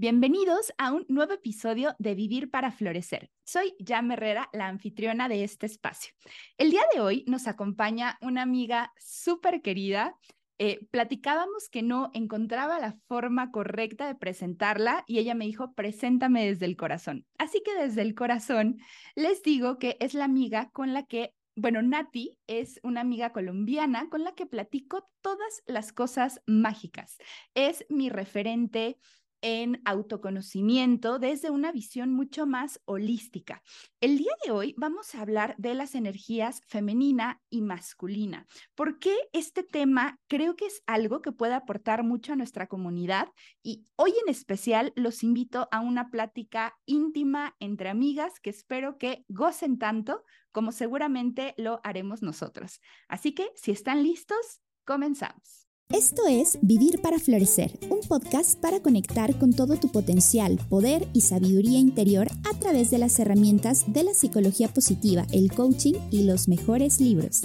Bienvenidos a un nuevo episodio de Vivir para Florecer. Soy Jam Herrera, la anfitriona de este espacio. El día de hoy nos acompaña una amiga súper querida. Eh, platicábamos que no encontraba la forma correcta de presentarla y ella me dijo, preséntame desde el corazón. Así que desde el corazón les digo que es la amiga con la que bueno, Nati es una amiga colombiana con la que platico todas las cosas mágicas. Es mi referente en autoconocimiento desde una visión mucho más holística. El día de hoy vamos a hablar de las energías femenina y masculina. ¿Por qué este tema creo que es algo que puede aportar mucho a nuestra comunidad? Y hoy en especial los invito a una plática íntima entre amigas que espero que gocen tanto como seguramente lo haremos nosotros. Así que si están listos, comenzamos. Esto es Vivir para Florecer, un podcast para conectar con todo tu potencial, poder y sabiduría interior a través de las herramientas de la psicología positiva, el coaching y los mejores libros.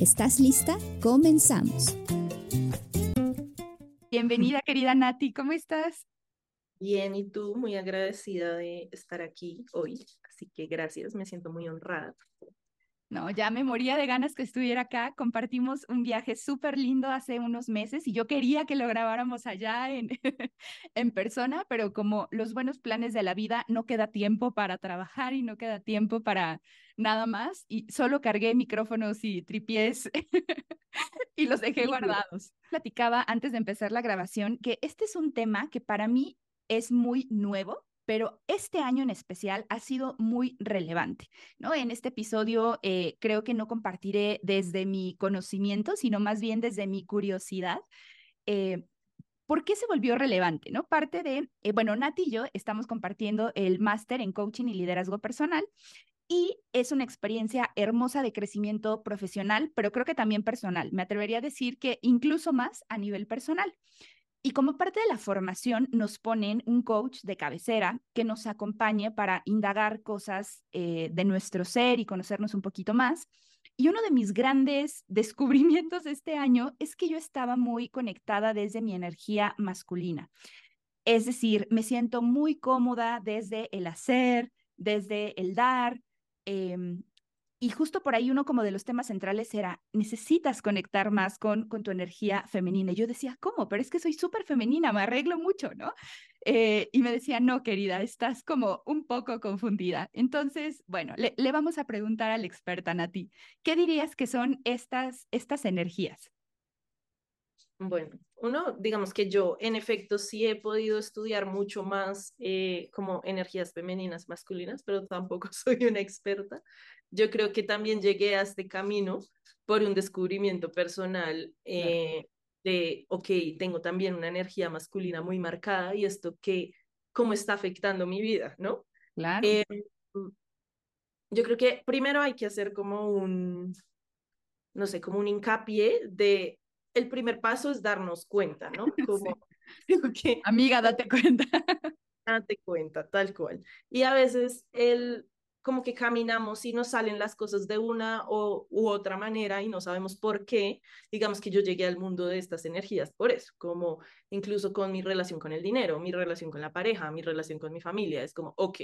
¿Estás lista? Comenzamos. Bienvenida, querida Nati, ¿cómo estás? Bien, y tú, muy agradecida de estar aquí hoy, así que gracias, me siento muy honrada. No, ya me moría de ganas que estuviera acá. Compartimos un viaje súper lindo hace unos meses y yo quería que lo grabáramos allá en, en persona, pero como los buenos planes de la vida, no queda tiempo para trabajar y no queda tiempo para nada más. Y solo cargué micrófonos y tripiés y los dejé guardados. Platicaba antes de empezar la grabación que este es un tema que para mí es muy nuevo pero este año en especial ha sido muy relevante, ¿no? En este episodio eh, creo que no compartiré desde mi conocimiento, sino más bien desde mi curiosidad. Eh, ¿Por qué se volvió relevante? ¿no? Parte de, eh, bueno, Nati y yo estamos compartiendo el máster en coaching y liderazgo personal y es una experiencia hermosa de crecimiento profesional, pero creo que también personal. Me atrevería a decir que incluso más a nivel personal. Y como parte de la formación nos ponen un coach de cabecera que nos acompañe para indagar cosas eh, de nuestro ser y conocernos un poquito más. Y uno de mis grandes descubrimientos de este año es que yo estaba muy conectada desde mi energía masculina. Es decir, me siento muy cómoda desde el hacer, desde el dar, em, y justo por ahí uno como de los temas centrales era, necesitas conectar más con, con tu energía femenina. Y yo decía, ¿cómo? Pero es que soy súper femenina, me arreglo mucho, ¿no? Eh, y me decía, no, querida, estás como un poco confundida. Entonces, bueno, le, vamos a preguntar a la experta, Nati, ¿qué dirías que son estas, estas energías? Bueno, uno, digamos que yo en efecto sí he podido estudiar mucho más eh, como energías femeninas, masculinas, pero tampoco soy una experta. Yo creo que también llegué a este camino por un descubrimiento personal eh, de, ok, tengo también una energía masculina muy marcada y esto que, cómo está afectando mi vida, ¿no? Claro. Eh, yo creo que primero hay que hacer como un, no sé, como un hincapié de el primer paso es darnos cuenta, ¿no? Como, que, Amiga, date cuenta. Date cuenta, tal cual. Y a veces el, como que caminamos y nos salen las cosas de una o, u otra manera y no sabemos por qué. Digamos que yo llegué al mundo de estas energías por eso, como incluso con mi relación con el dinero, mi relación con la pareja, mi relación con mi familia. Es como, ok,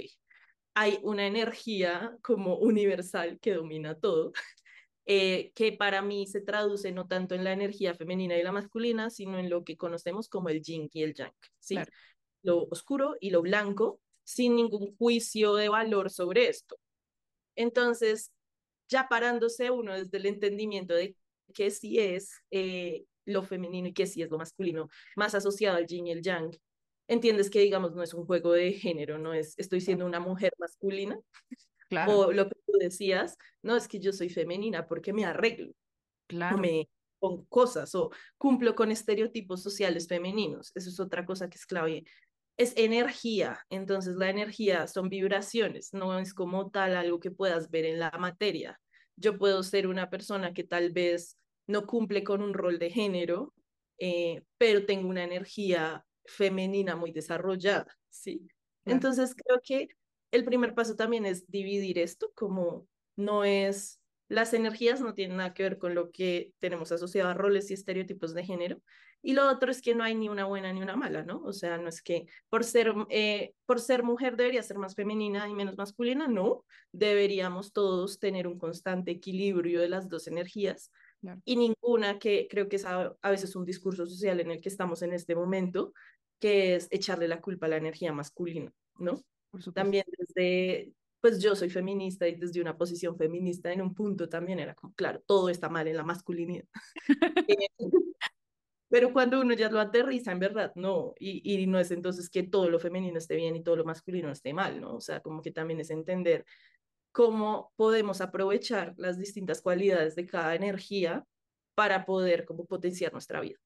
hay una energía como universal que domina todo eh, que para mí se traduce no tanto en la energía femenina y la masculina, sino en lo que conocemos como el yin y el yang, ¿sí? Lo oscuro y lo blanco, sin ningún juicio de valor sobre esto. Entonces, ya parándose uno desde el entendimiento de qué sí es eh, lo femenino y qué sí es lo masculino, más asociado al yin y el yang, entiendes que, digamos, no es un juego de género, no es estoy siendo una mujer masculina, o lo que tú decías, no, es que yo soy femenina porque me arreglo. Claro. me con cosas o cumplo con estereotipos sociales femeninos. Eso es otra cosa que es clave. Es energía, entonces la energía son vibraciones, no es como tal algo que puedas ver en la materia. Yo puedo ser una persona que tal vez no cumple con un rol de género, eh, pero tengo una energía femenina muy desarrollada, ¿sí? Entonces creo que el primer paso también es dividir esto, como no es Las energías no tienen nada que ver con lo que tenemos asociado a roles y estereotipos de género. Y lo otro es que no hay ni una buena ni una mala, ¿no? O sea, no es que por ser, eh, por ser mujer debería ser más femenina y menos masculina, no. Deberíamos todos tener un constante equilibrio de las dos energías y ninguna que creo que es a, a, veces un discurso social en el que estamos en este momento, que es echarle la culpa a la energía masculina, ¿no? También desde, pues yo soy feminista y desde una posición feminista en un punto también era como, claro, todo está mal en la masculinidad. Eh, pero cuando uno ya lo aterriza, en verdad, no, y, y no es entonces que todo lo femenino esté bien y todo lo masculino esté mal, ¿no? O sea, como que también es entender cómo podemos aprovechar las distintas cualidades de cada energía para poder como potenciar nuestra vida.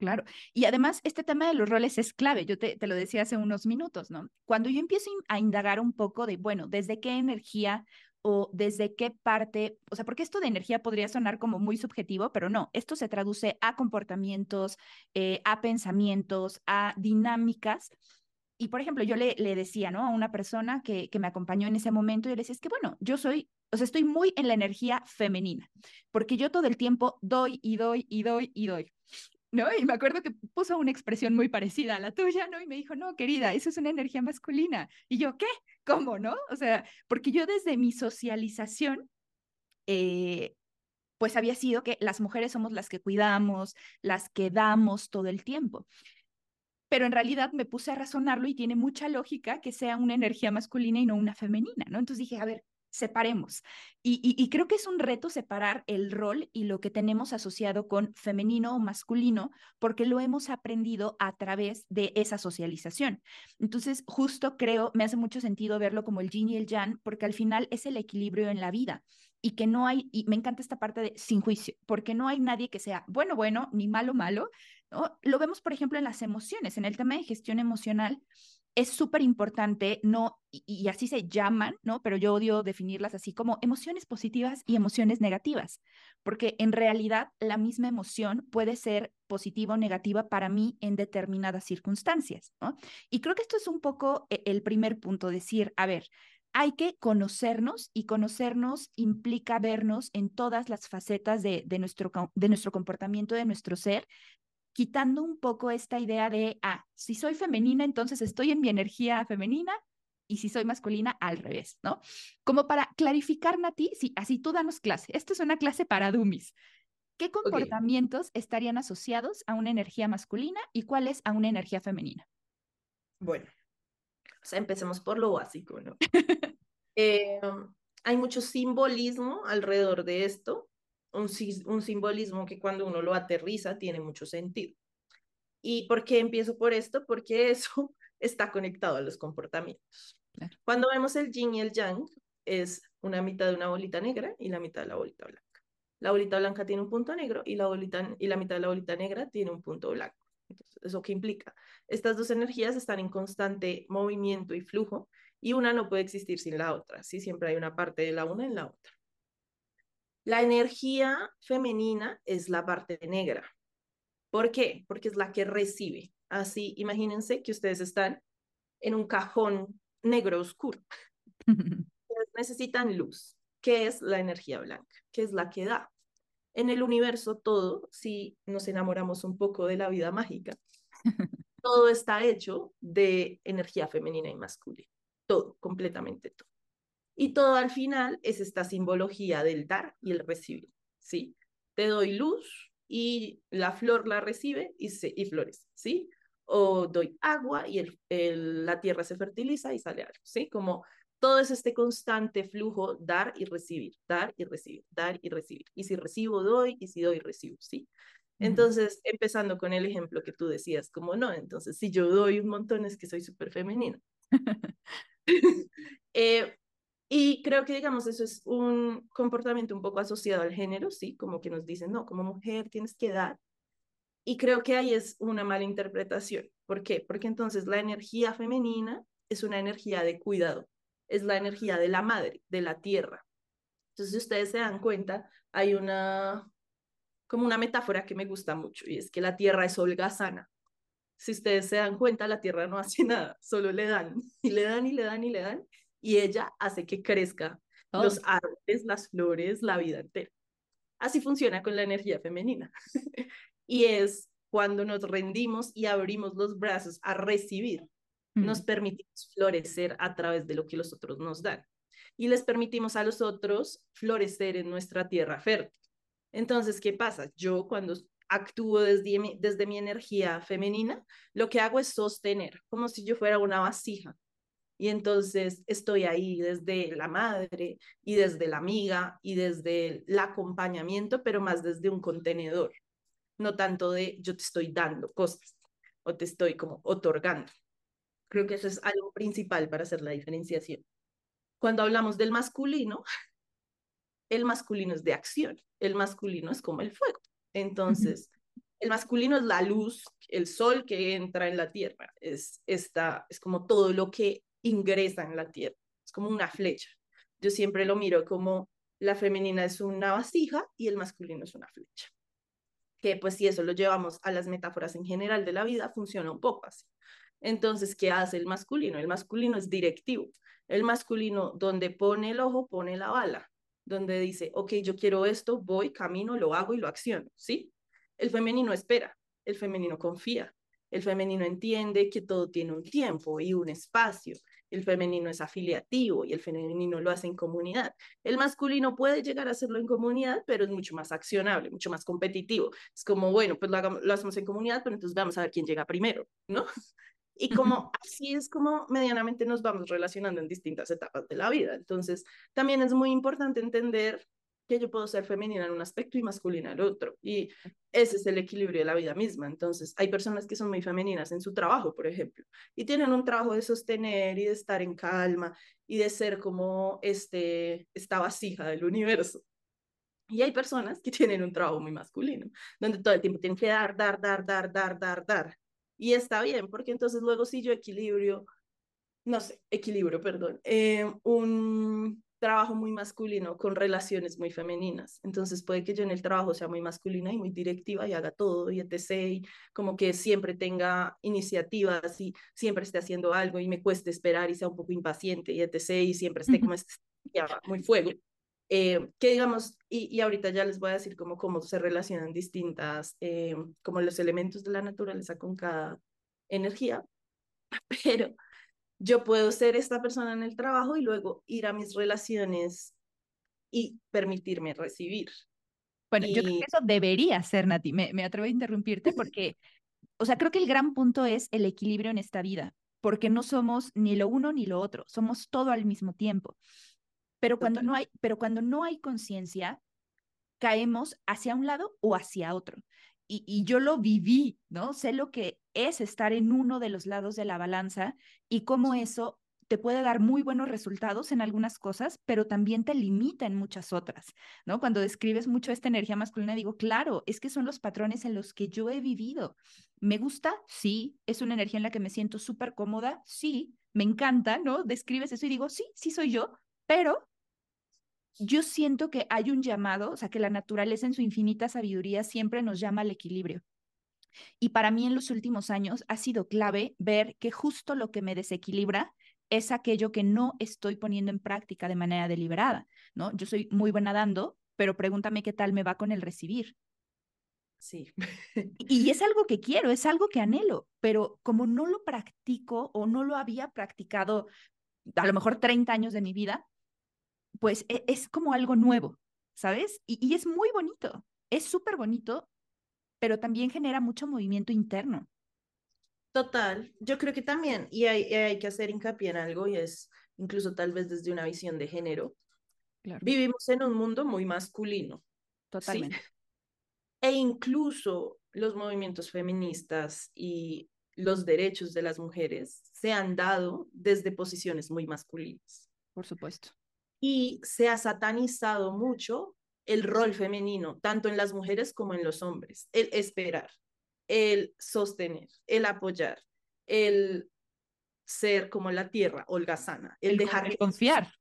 Claro. Y además, este tema de los roles es clave. Yo te, lo decía hace unos minutos, ¿no? Cuando yo empiezo a indagar un poco de, bueno, ¿desde qué energía o desde qué parte? O sea, porque esto de energía podría sonar como muy subjetivo, pero no, esto se traduce a comportamientos, eh, a pensamientos, a dinámicas y por ejemplo, yo le, le decía, ¿no? A una persona que, que me acompañó en ese momento, yo le decía, es que bueno, yo soy, o sea, estoy muy en la energía femenina, porque yo todo el tiempo doy y doy y doy y doy. ¿No? Y me acuerdo que puso una expresión muy parecida a la tuya, ¿no? Y me dijo, no, querida, eso es una energía masculina. Y yo, ¿qué? ¿Cómo, no? O sea, porque yo desde mi socialización, eh, pues había sido que las mujeres somos las que cuidamos, las que damos todo el tiempo pero en realidad me puse a razonarlo y tiene mucha lógica que sea una energía masculina y no una femenina, ¿no? Entonces dije, a ver, separemos. Y, creo que es un reto separar el rol y lo que tenemos asociado con femenino o masculino, porque lo hemos aprendido a través de esa socialización. Entonces, justo creo, me hace mucho sentido verlo como el yin y el yang, porque al final es el equilibrio en la vida y que no hay, y me encanta esta parte de sin juicio, porque no hay nadie que sea bueno, bueno, ni malo, malo, lo vemos, por ejemplo, en las emociones, en el tema de gestión emocional. Es súper importante, no, y, así se llaman, ¿no? Pero yo odio definirlas así como emociones positivas y emociones negativas, porque en realidad la misma emoción puede ser positiva o negativa para mí en determinadas circunstancias, ¿no? Y creo que esto es un poco e, el primer punto, decir, a ver, hay que conocernos y conocernos implica vernos en todas las facetas de, de, nuestro, de nuestro comportamiento, de nuestro ser, quitando un poco esta idea de, ah, si soy femenina, entonces estoy en mi energía femenina y si soy masculina, al revés, ¿no? Como para clarificar, Nati, sí, así tú danos clase. Esto es una clase para dummies. ¿Qué comportamientos estarían asociados a una energía masculina y cuáles a una energía femenina? Bueno, empecemos por lo básico, ¿no? eh, hay mucho simbolismo alrededor de esto un, un simbolismo que cuando uno lo aterriza tiene mucho sentido. ¿Y por qué empiezo por esto? Porque eso está conectado a los comportamientos. Cuando vemos el yin y el yang, es una mitad de una bolita negra y la mitad de la bolita blanca. La bolita blanca tiene un punto negro y la, bolita, y la mitad de la bolita negra tiene un punto blanco. Entonces, ¿eso qué implica? Estas dos energías están en constante movimiento y flujo y una no puede existir sin la otra. ¿sí? Siempre hay una parte de la una en la otra. La energía femenina es la parte negra. ¿Por qué? Porque es la que recibe. Así, imagínense que ustedes están en un cajón negro oscuro. necesitan luz. ¿Qué es la energía blanca? ¿Qué es la que da? En el universo todo, si nos enamoramos un poco de la vida mágica, todo está hecho de energía femenina y masculina. Todo, completamente todo. Y todo al final es esta simbología del dar y el recibir, ¿sí? Te doy luz y la flor la recibe y, se, y florece, ¿sí? O doy agua y el, la tierra se fertiliza y sale algo, ¿sí? Como todo es este constante flujo, dar y recibir, dar y recibir, dar y recibir. Y si recibo, doy, y si doy, recibo, ¿sí? Entonces, empezando con el ejemplo que tú decías, como no, entonces si yo doy un montón es que soy súper femenina. eh, y creo que, digamos, eso es un comportamiento un poco asociado al género, ¿sí? Como que nos dicen, no, como mujer tienes que dar. Y creo que ahí es una mala interpretación. ¿Por qué? Porque entonces la energía femenina es una energía de cuidado, es la energía de la madre, de la tierra. Entonces, si ustedes se dan cuenta, hay una, como una metáfora que me gusta mucho, y es que la tierra es holgazana. Si ustedes se dan cuenta, la tierra no hace nada, solo le dan, y le dan, y le dan, y le dan, y ella hace que crezca los árboles, las flores, la vida entera. Así funciona con la energía femenina. y es cuando nos rendimos y abrimos los brazos a recibir, nos permitimos florecer a través de lo que los otros nos dan. Y les permitimos a los otros florecer en nuestra tierra fértil. Entonces, ¿qué pasa? Yo cuando actúo desde mi, desde mi energía femenina, lo que hago es sostener, como si yo fuera una vasija. Y entonces estoy ahí desde la madre y desde la amiga y desde el acompañamiento, pero más desde un contenedor, no tanto de yo te estoy dando cosas o te estoy como otorgando. Creo que eso es algo principal para hacer la diferenciación. Cuando hablamos del masculino, el masculino es de acción, el masculino es como el fuego. Entonces, el masculino es la luz, el sol que entra en la tierra, es, esta, es como todo lo que ingresa en la tierra, es como una flecha. Yo siempre lo miro como la femenina es una vasija y el masculino es una flecha. Que pues si eso lo llevamos a las metáforas en general de la vida, funciona un poco así. Entonces, ¿qué hace el masculino? El masculino es directivo. El masculino, donde pone el ojo, pone la bala. Donde dice, ok, yo quiero esto, voy, camino, lo hago y lo acciono, ¿sí? El femenino espera, el femenino confía, el femenino entiende que todo tiene un tiempo y un espacio. El femenino es afiliativo y el femenino lo hace en comunidad. El masculino puede llegar a hacerlo en comunidad, pero es mucho más accionable, mucho más competitivo. Es como, bueno, pues lo, lo hacemos en comunidad, pero entonces vamos a ver quién llega primero, ¿no? Y como así es como medianamente nos vamos relacionando en distintas etapas de la vida. Entonces, también es muy importante entender que yo puedo ser femenina en un aspecto y masculina en el otro. Y ese es el equilibrio de la vida misma. Entonces, hay personas que son muy femeninas en su trabajo, por ejemplo, y tienen un trabajo de sostener y de estar en calma y de ser como este, esta vasija del universo. Y hay personas que tienen un trabajo muy masculino, donde todo el tiempo tienen que dar, dar, dar, dar, dar, dar, dar. Y está bien, porque entonces luego si yo equilibrio, no sé, equilibrio, perdón, eh, un trabajo muy masculino con relaciones muy femeninas. Entonces puede que yo en el trabajo sea muy masculina y muy directiva y haga todo y etc. Y como que siempre tenga iniciativas y siempre esté haciendo algo y me cueste esperar y sea un poco impaciente y etc. Y siempre esté como este, muy fuego. Eh, que digamos, y, y, ahorita ya les voy a decir cómo, cómo se relacionan distintas, eh, como los elementos de la naturaleza con cada energía, pero yo puedo ser esta persona en el trabajo y luego ir a mis relaciones y permitirme recibir. Bueno, yo creo que eso debería ser, Nati. Me, me atrevo a interrumpirte porque, o sea, creo que el gran punto es el equilibrio en esta vida, porque no somos ni lo uno ni lo otro, somos todo al mismo tiempo. Pero cuando no hay, pero cuando no hay conciencia, caemos hacia un lado o hacia otro y, yo lo viví, ¿no? Sé lo que es estar en uno de los lados de la balanza y cómo eso te puede dar muy buenos resultados en algunas cosas, pero también te limita en muchas otras, ¿no? Cuando describes mucho esta energía masculina, digo, claro, es que son los patrones en los que yo he vivido. ¿Me gusta? Sí. ¿Es una energía en la que me siento súper cómoda? Sí. Me encanta, ¿no? Describes eso y digo, sí, sí soy yo, pero yo siento que hay un llamado, o sea, que la naturaleza en su infinita sabiduría siempre nos llama al equilibrio. Y para mí en los últimos años ha sido clave ver que justo lo que me desequilibra es aquello que no estoy poniendo en práctica de manera deliberada, ¿no? Yo soy muy buena dando, pero pregúntame qué tal me va con el recibir. Sí. y es algo que quiero, es algo que anhelo, pero como no lo practico o no lo había practicado a lo mejor 30 años de mi vida, pues e, es como algo nuevo, ¿sabes? Y, es muy bonito, es súper bonito, pero también genera mucho movimiento interno. Total, yo creo que también, y hay, hay que hacer hincapié en algo, y es incluso tal vez desde una visión de género. Vivimos en un mundo muy masculino. Totalmente. E incluso los movimientos feministas y los derechos de las mujeres se han dado desde posiciones muy masculinas. Por supuesto y se ha satanizado mucho el rol femenino, tanto en las mujeres como en los hombres. El esperar, el sostener, el apoyar, el ser como la tierra holgazana, el, dejar de confiar.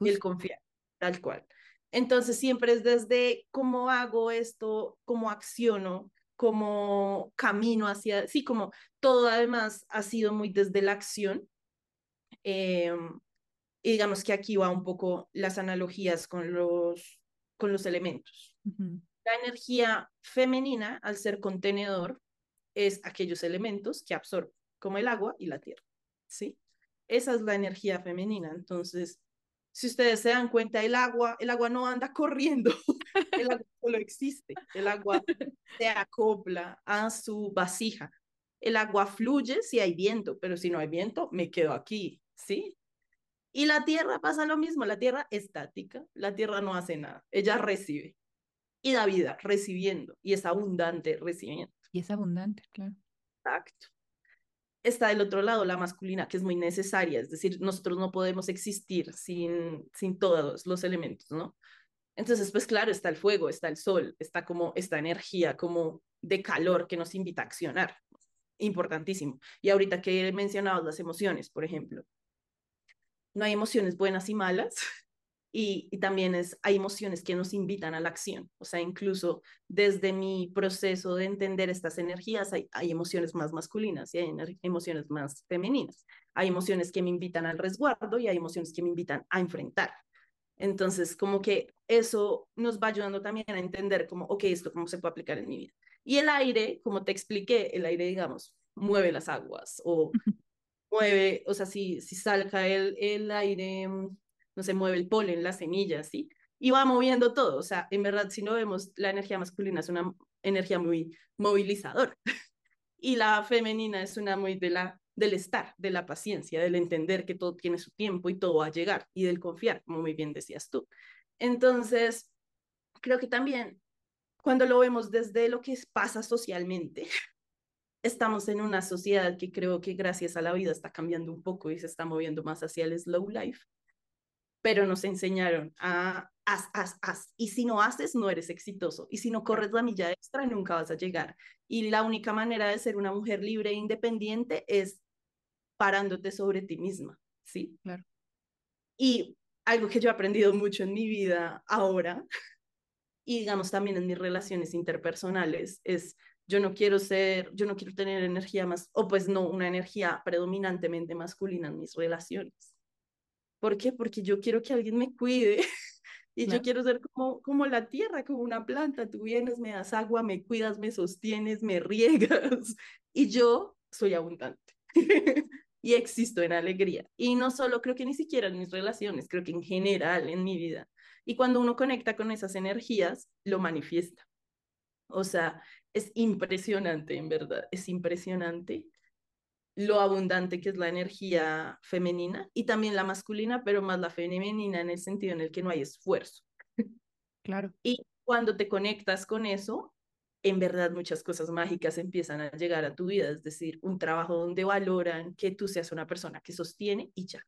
El confiar, tal cual. Entonces siempre es desde cómo hago esto, cómo acciono, cómo camino hacia, sí, como todo además ha sido muy desde la acción. Eh, Y digamos que aquí va un poco las analogías con los, con los elementos. La energía femenina, al ser contenedor, es aquellos elementos que absorben, como el agua y la tierra, ¿sí? Esa es la energía femenina. Entonces, si ustedes se dan cuenta, el agua, el agua no anda corriendo, el agua solo existe, el agua se acopla a su vasija. El agua fluye si hay viento, pero si no hay viento, me quedo aquí, ¿sí? Y la tierra pasa lo mismo, la tierra estática, la tierra no hace nada, ella recibe y da vida recibiendo y es abundante recibiendo. Y es abundante, claro. Exacto. Está del otro lado la masculina, que es muy necesaria, es decir, nosotros no podemos existir sin, sin todos los elementos, ¿no? Entonces, pues claro, está el fuego, está el sol, está como esta energía como de calor que nos invita a accionar. Importantísimo. Y ahorita que he mencionado las emociones, por ejemplo, no hay emociones buenas y malas, y, también es, hay emociones que nos invitan a la acción. O sea, incluso desde mi proceso de entender estas energías, hay, hay emociones más masculinas y hay emociones más femeninas. Hay emociones que me invitan al resguardo y hay emociones que me invitan a enfrentar. Entonces, como que eso nos va ayudando también a entender como, ok, esto cómo se puede aplicar en mi vida. Y el aire, como te expliqué, el aire, digamos, mueve las aguas o mueve, o sea, si, si salga el, el aire mm, no se mueve el polen, las semillas, ¿sí? Y va moviendo todo, o sea, en verdad, si no vemos, la energía masculina es una energía muy movilizadora y la femenina es una muy de la, del estar, de la paciencia, del entender que todo tiene su tiempo y todo va a llegar y del confiar, como muy bien decías tú. Entonces, creo que también cuando lo vemos desde lo que pasa socialmente, estamos en una sociedad que creo que gracias a la vida está cambiando un poco y se está moviendo más hacia el slow life pero nos enseñaron a haz, haz, haz. Y si no haces, no eres exitoso. Y si no corres la milla extra, nunca vas a llegar. Y la única manera de ser una mujer libre e independiente es parándote sobre ti misma, ¿sí? Claro. Y algo que yo he aprendido mucho en mi vida ahora, y digamos también en mis relaciones interpersonales, es yo no quiero ser, yo no quiero tener energía más, o pues no, una energía predominantemente masculina en mis relaciones. ¿Por qué? Porque yo quiero que alguien me cuide y yo quiero ser como, como la tierra, como una planta. Tú vienes, me das agua, me cuidas, me sostienes, me riegas y yo soy abundante. y existo en alegría. Y no solo creo que ni siquiera en mis relaciones, creo que en general en mi vida. Y cuando uno conecta con esas energías, lo manifiesta. O sea, es impresionante, en verdad, es impresionante lo abundante que es la energía femenina y también la masculina, pero más la femenina en el sentido en el que no hay esfuerzo. Claro. Y cuando te conectas con eso, en verdad muchas cosas mágicas empiezan a llegar a tu vida, es decir, un trabajo donde valoran que tú seas una persona que sostiene y ya,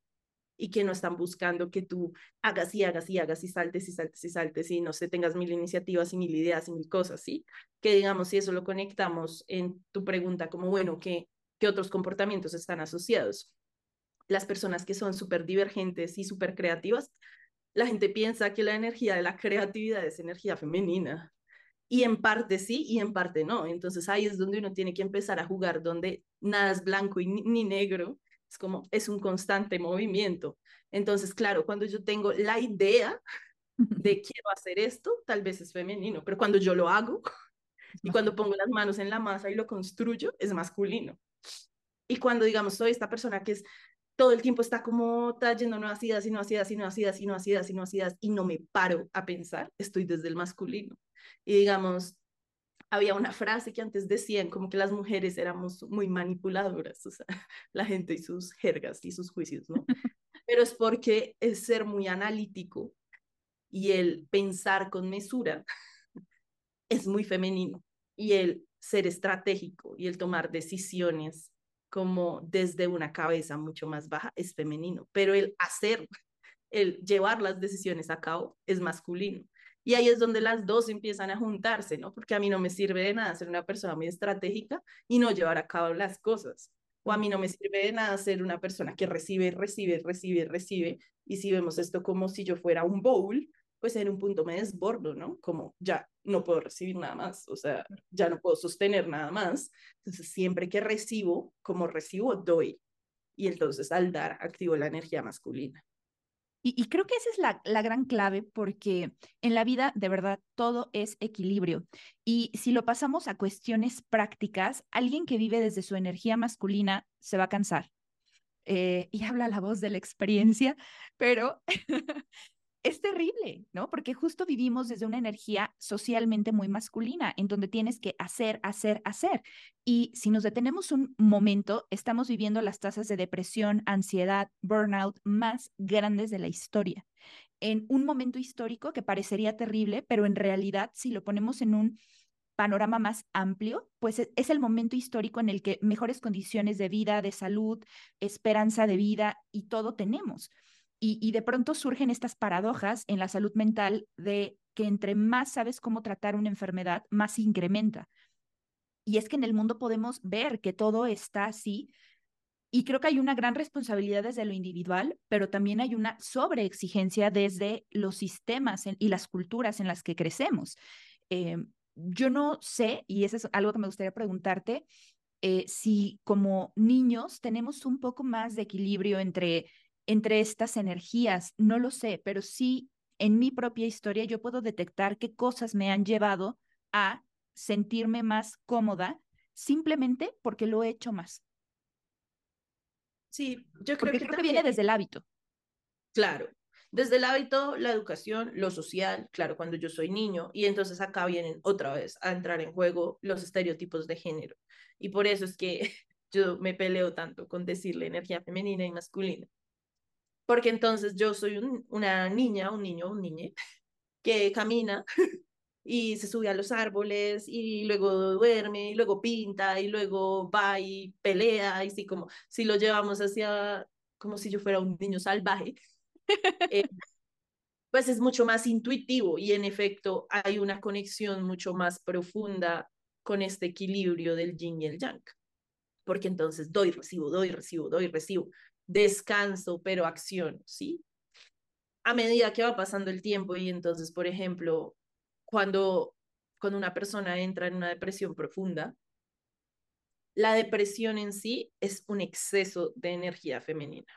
y que no están buscando que tú hagas y hagas y hagas y saltes y saltes y saltes y no sé, tengas mil iniciativas y mil ideas y mil cosas, ¿sí? Que digamos, si eso lo conectamos en tu pregunta como, bueno, ¿qué, qué otros comportamientos están asociados. Las personas que son súper divergentes y súper creativas, la gente piensa que la energía de la creatividad es energía femenina. Y en parte sí y en parte no. Entonces ahí es donde uno tiene que empezar a jugar, donde nada es blanco y ni, negro. Es como, es un constante movimiento. Entonces, claro, cuando yo tengo la idea de quiero hacer esto, tal vez es femenino, pero cuando yo lo hago y cuando pongo las manos en la masa y lo construyo, es masculino. Y cuando, digamos, soy esta persona que es todo el tiempo está como trayendo nuevas ideas y nuevas ideas y nuevas ideas y nuevas ideas y nuevas ideas y no me paro a pensar, estoy desde el masculino. Y digamos, había una frase que antes decían como que las mujeres éramos muy manipuladoras, o sea, la gente y sus jergas y sus juicios, ¿no? Pero es porque es ser muy analítico y el pensar con mesura es muy femenino y el ser estratégico y el tomar decisiones como desde una cabeza mucho más baja es femenino, pero el hacer, el llevar las decisiones a cabo es masculino. Y ahí es donde las dos empiezan a juntarse, ¿no? Porque a mí no me sirve de nada ser una persona muy estratégica y no llevar a cabo las cosas. O a mí no me sirve de nada ser una persona que recibe, recibe, recibe, recibe. Y si vemos esto como si yo fuera un bowl, pues en un punto me desbordo, ¿no? Como ya no puedo recibir nada más, o sea, ya no puedo sostener nada más. Entonces, siempre que recibo, como recibo, doy. Y entonces al dar, activo la energía masculina. Y, creo que esa es la, la, gran clave porque en la vida de verdad todo es equilibrio. Y si lo pasamos a cuestiones prácticas, alguien que vive desde su energía masculina se va a cansar. Eh, y habla la voz de la experiencia, pero es terrible, ¿no? Porque justo vivimos desde una energía socialmente muy masculina, en donde tienes que hacer, hacer, hacer. Y si nos detenemos un momento, estamos viviendo las tasas de depresión, ansiedad, burnout más grandes de la historia. En un momento histórico que parecería terrible, pero en realidad, si lo ponemos en un panorama más amplio, pues e, es el momento histórico en el que mejores condiciones de vida, de salud, esperanza de vida y todo tenemos. Y, de pronto surgen estas paradojas en la salud mental de que entre más sabes cómo tratar una enfermedad, más incrementa. Y es que en el mundo podemos ver que todo está así. Y creo que hay una gran responsabilidad desde lo individual, pero también hay una sobreexigencia desde los sistemas y las culturas en las que crecemos. Eh, yo no sé, y eso es algo que me gustaría preguntarte, eh, si como niños tenemos un poco más de equilibrio entre entre estas energías, no lo sé, pero sí en mi propia historia yo puedo detectar qué cosas me han llevado a sentirme más cómoda simplemente porque lo he hecho más. Sí, yo creo porque que, creo que viene desde el hábito. Claro, desde el hábito, la educación, lo social, claro, cuando yo soy niño, y entonces acá vienen otra vez a entrar en juego los estereotipos de género. Y por eso es que yo me peleo tanto con decirle energía femenina y masculina porque entonces yo soy una niña, un niño, un niñe, que camina y se sube a los árboles y luego duerme y luego pinta y luego va y pelea y sí, como si lo llevamos hacia, como si yo fuera un niño salvaje, eh, pues es mucho más intuitivo y en efecto hay una conexión mucho más profunda con este equilibrio del yin y el yang. Porque entonces doy, recibo, doy, recibo, doy, recibo descanso, pero acción, ¿sí? A medida que va pasando el tiempo y entonces, por ejemplo, cuando, cuando una persona entra en una depresión profunda, la depresión en sí es un exceso de energía femenina,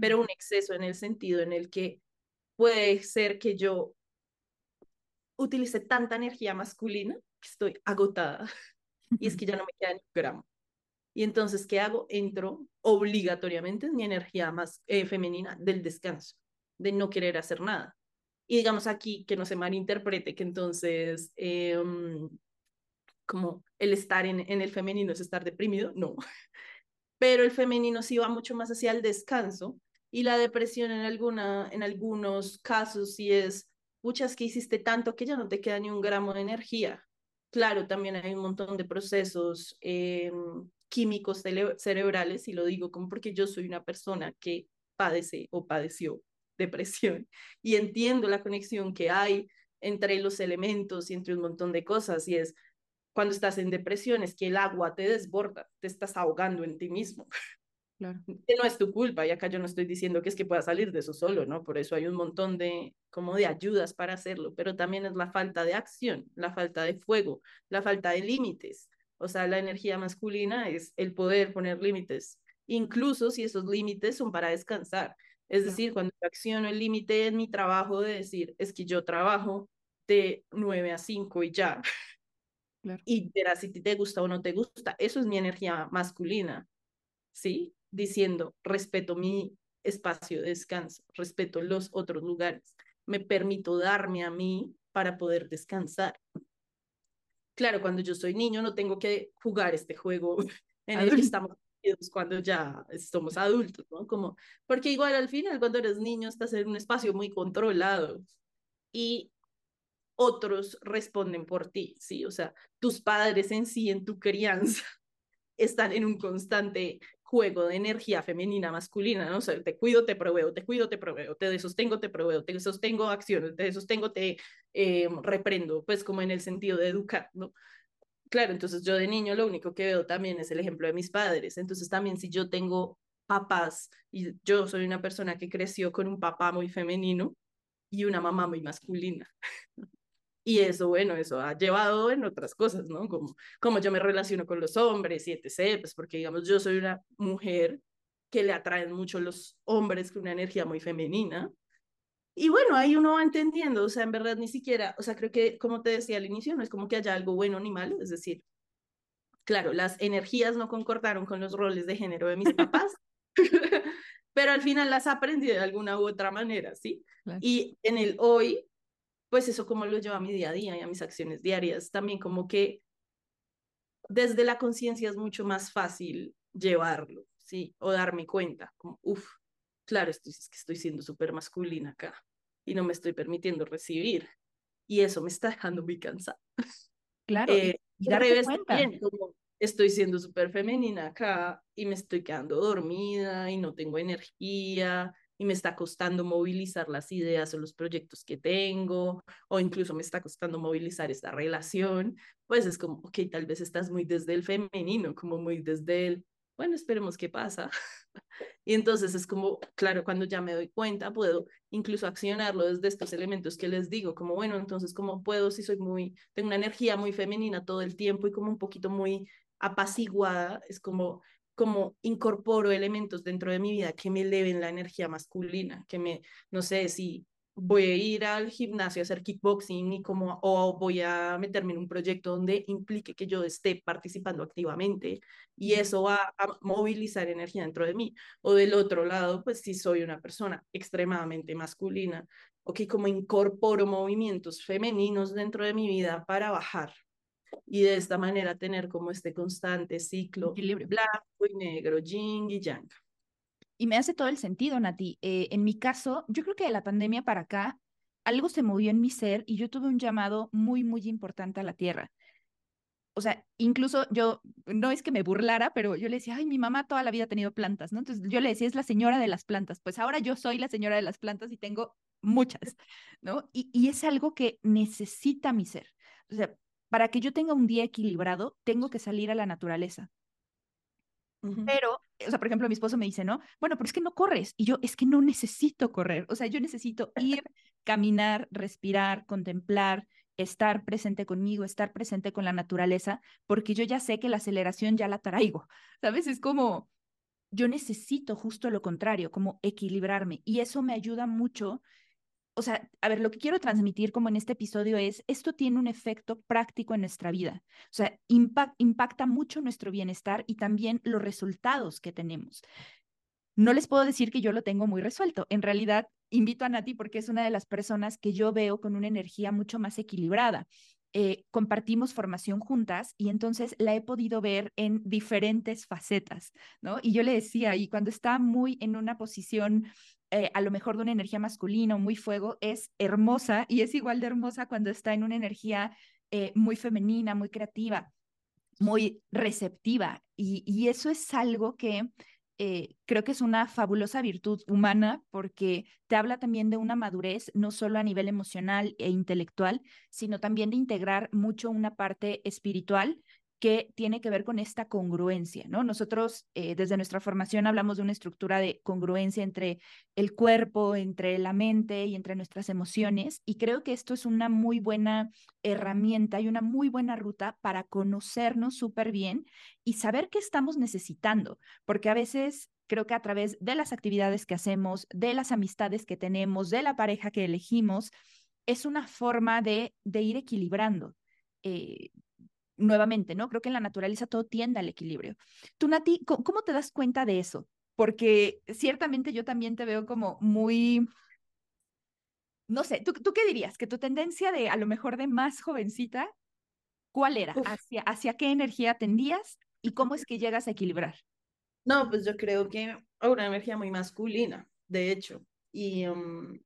pero un exceso en el sentido en el que puede ser que yo utilice tanta energía masculina que estoy agotada y es que ya no me queda ni un gramo. Y entonces, ¿qué hago? Entro obligatoriamente en mi energía más eh, femenina del descanso, de no querer hacer nada. Y digamos aquí que no se malinterprete que entonces em, como el estar en, en el femenino es estar deprimido, no. Pero el femenino sí va mucho más hacia el descanso y la depresión en, alguna, en algunos casos sí es, muchas que hiciste tanto que ya no te queda ni un gramo de energía. Claro, también hay un montón de procesos eh, químicos cerebrales, y lo digo como porque yo soy una persona que padece o padeció depresión y entiendo la conexión que hay entre los elementos y entre un montón de cosas y es cuando estás en depresión es que el agua te desborda, te estás ahogando en ti mismo. Claro. Que no es tu culpa y acá yo no estoy diciendo que es que pueda salir de eso solo, ¿no? Por eso hay un montón de como de ayudas para hacerlo, pero también es la falta de acción, la falta de fuego, la falta de límites, o sea, la energía masculina es el poder poner límites, incluso si esos límites son para descansar. Es decir, cuando acciono el límite en mi trabajo de decir, es que yo trabajo de 9 a 5 y ya. Y verás si te gusta o no te gusta. Eso es mi energía masculina, ¿sí? Diciendo, respeto mi espacio de descanso, respeto los otros lugares, me permito darme a mí para poder descansar claro, cuando yo soy niño no tengo que jugar este juego en el que estamos cuando ya somos adultos, ¿no? Como, porque igual al final cuando eres niño estás en un espacio muy controlado y otros responden por ti, ¿sí? O sea, tus padres en sí, en tu crianza, están en un constante juego de energía femenina, masculina, ¿no? O te cuido, te proveo, te cuido, te proveo, te sostengo, te proveo, te sostengo acciones, te sostengo, te eh, reprendo, pues como en el sentido de educar, ¿no? Claro, entonces yo de niño lo único que veo también es el ejemplo de mis padres, entonces también si yo tengo papás y yo soy una persona que creció con un papá muy femenino y una mamá muy masculina. Y eso, bueno, eso ha llevado en otras cosas, ¿no? Como, como yo me relaciono con los hombres y etc. Pues porque, digamos, yo soy una mujer que le atraen mucho los hombres con una energía muy femenina. y bueno, ahí uno va entendiendo, o sea, en verdad ni siquiera, o sea, creo que, como te decía al inicio, no es como que haya algo bueno ni malo, es decir, claro, las energías no concordaron con los roles de género de mis papás, pero al final las aprendí de alguna u otra manera, ¿sí? Y en el hoy, pues eso como lo lleva a mi día a día y a mis acciones diarias, también como que desde la conciencia es mucho más fácil llevarlo, ¿sí? O darme cuenta, como, uff, claro, estoy, es que estoy siendo súper masculina acá y no me estoy permitiendo recibir. Y eso me está dejando muy cansada. Claro, eh, y, revés También, como estoy siendo súper femenina acá y me estoy quedando dormida y no tengo energía y me está costando movilizar las ideas o los proyectos que tengo, o incluso me está costando movilizar esta relación, pues es como, ok, tal vez estás muy desde el femenino, como muy desde el, bueno, esperemos qué pasa. y entonces es como, claro, cuando ya me doy cuenta, puedo incluso accionarlo desde estos elementos que les digo, como, bueno, entonces, ¿cómo puedo si soy muy, tengo una energía muy femenina todo el tiempo y como un poquito muy apaciguada? Es como, como incorporo elementos dentro de mi vida que me eleven la energía masculina, que me, no sé, si voy a ir al gimnasio a hacer kickboxing y como, o voy a meterme en un proyecto donde implique que yo esté participando activamente y eso va a movilizar energía dentro de mí. O del otro lado, pues si soy una persona extremadamente masculina, o que como incorporo movimientos femeninos dentro de mi vida para bajar y de esta manera tener como este constante ciclo Equilibrio. blanco y negro, yin y yang. Y me hace todo el sentido, Nati. Eh, en mi caso, yo creo que de la pandemia para acá, algo se movió en mi ser y yo tuve un llamado muy, muy importante a la tierra. O sea, incluso yo, no es que me burlara, pero yo le decía, ay, mi mamá toda la vida ha tenido plantas, ¿no? Entonces yo le decía, es la señora de las plantas. Pues ahora yo soy la señora de las plantas y tengo muchas, ¿no? Y, y es algo que necesita mi ser. O sea, para que yo tenga un día equilibrado, tengo que salir a la naturaleza. Pero, o sea, por ejemplo, mi esposo me dice, ¿no? Bueno, pero es que no corres. Y yo, es que no necesito correr. O sea, yo necesito ir, caminar, respirar, contemplar, estar presente conmigo, estar presente con la naturaleza, porque yo ya sé que la aceleración ya la traigo. ¿Sabes? Es como, yo necesito justo lo contrario, como equilibrarme. Y eso me ayuda mucho o sea, a ver, lo que quiero transmitir como en este episodio es, esto tiene un efecto práctico en nuestra vida. O sea, impacta mucho nuestro bienestar y también los resultados que tenemos. No les puedo decir que yo lo tengo muy resuelto. En realidad, invito a Nati porque es una de las personas que yo veo con una energía mucho más equilibrada. Eh, compartimos formación juntas y entonces la he podido ver en diferentes facetas, ¿no? Y yo le decía, y cuando está muy en una posición eh, a lo mejor de una energía masculina o muy fuego, es hermosa y es igual de hermosa cuando está en una energía eh, muy femenina, muy creativa, muy receptiva. Y, eso es algo que eh, creo que es una fabulosa virtud humana porque te habla también de una madurez, no solo a nivel emocional e intelectual, sino también de integrar mucho una parte espiritual que tiene que ver con esta congruencia, ¿no? Nosotros eh, desde nuestra formación hablamos de una estructura de congruencia entre el cuerpo, entre la mente y entre nuestras emociones, y creo que esto es una muy buena herramienta y una muy buena ruta para conocernos súper bien y saber qué estamos necesitando, porque a veces creo que a través de las actividades que hacemos, de las amistades que tenemos, de la pareja que elegimos, es una forma de, ir equilibrando. Eh, nuevamente, ¿no? Creo que en la naturaleza todo tiende al equilibrio. Tú, Nati, ¿cómo, te das cuenta de eso? Porque ciertamente yo también te veo como muy, no sé, ¿tú, ¿tú qué dirías? Que tu tendencia de a lo mejor de más jovencita, ¿cuál era? ¿Hacia, ¿Hacia qué energía tendías y cómo es que llegas a equilibrar? No, pues yo creo que una energía muy masculina, de hecho. Y, um,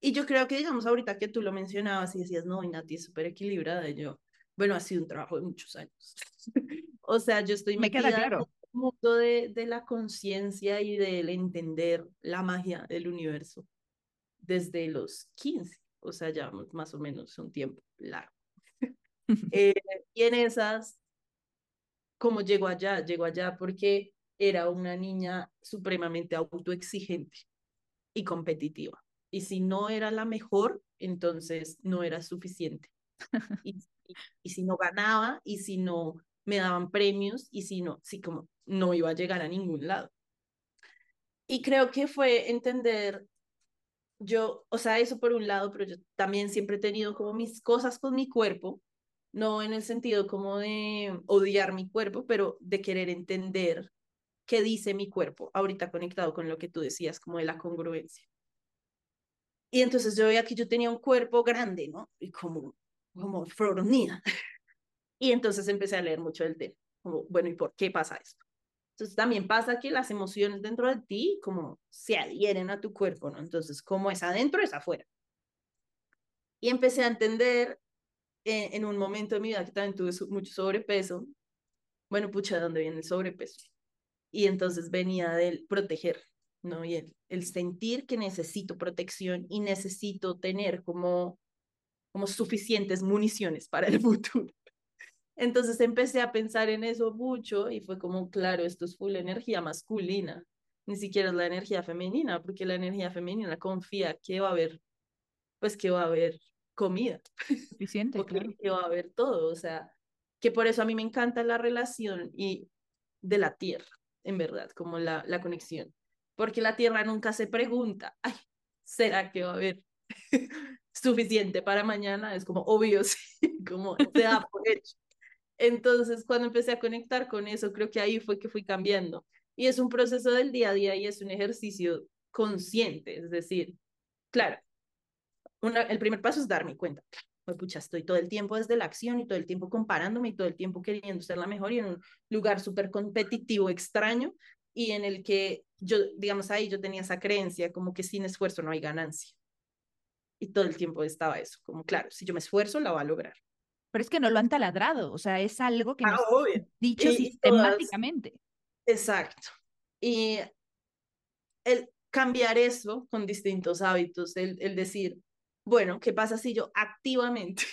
y yo creo que, digamos, ahorita que tú lo mencionabas y decías, no, Nati es súper equilibrada, yo, bueno, ha sido un trabajo de muchos años. o sea, yo estoy Me queda claro. en el mundo de, de la conciencia y del entender la magia del universo desde los 15, o sea, ya más o menos un tiempo largo. eh, y en esas, ¿cómo llegó allá? Llegó allá porque era una niña supremamente autoexigente y competitiva. Y si no era la mejor, entonces no era suficiente. Y y, si no ganaba, y si no me daban premios, y si no, si como no iba a llegar a ningún lado. Y creo que fue entender yo, o sea, eso por un lado, pero yo también siempre he tenido como mis cosas con mi cuerpo, no en el sentido como de odiar mi cuerpo, pero de querer entender qué dice mi cuerpo, ahorita conectado con lo que tú decías, como de la congruencia. Y entonces yo veía que yo tenía un cuerpo grande, ¿no? Y como, como fornida. Y entonces empecé a leer mucho del tema, como, bueno, ¿y por qué pasa esto? Entonces también pasa que las emociones dentro de ti como se adhieren a tu cuerpo, ¿no? Entonces, como es adentro, es afuera. Y empecé a entender eh, en un momento de mi vida que también tuve mucho sobrepeso, bueno, pucha, ¿de dónde viene el sobrepeso? Y entonces venía del proteger, ¿no? Y el, el sentir que necesito protección y necesito tener como, como suficientes municiones para el futuro. Entonces empecé a pensar en eso mucho y fue como, claro, esto es full energía masculina, ni siquiera es la energía femenina, porque la energía femenina confía que va a haber, pues que va a haber comida. Suficiente, claro. Que va a haber todo, o sea, que por eso a mí me encanta la relación y de la tierra, en verdad, como la, la conexión, porque la tierra nunca se pregunta, ay, ¿será que va a haber suficiente para mañana? Es como obvio, sí, como se da por hecho. Entonces, cuando empecé a conectar con eso, creo que ahí fue que fui cambiando. Y es un proceso del día a día y es un ejercicio consciente, es decir, claro, una, el primer paso es darme cuenta. Pues pucha, estoy todo el tiempo desde la acción y todo el tiempo comparándome y todo el tiempo queriendo ser la mejor y en un lugar súper competitivo, extraño, y en el que yo, digamos, ahí yo tenía esa creencia como que sin esfuerzo no hay ganancia. Y todo el tiempo estaba eso, como claro, si yo me esfuerzo, la va a lograr pero es que no lo han taladrado, o sea, es algo que ah, nos dicho sistemáticamente. Exacto. Y el cambiar eso con distintos hábitos, el, el decir, bueno, ¿qué pasa si yo activamente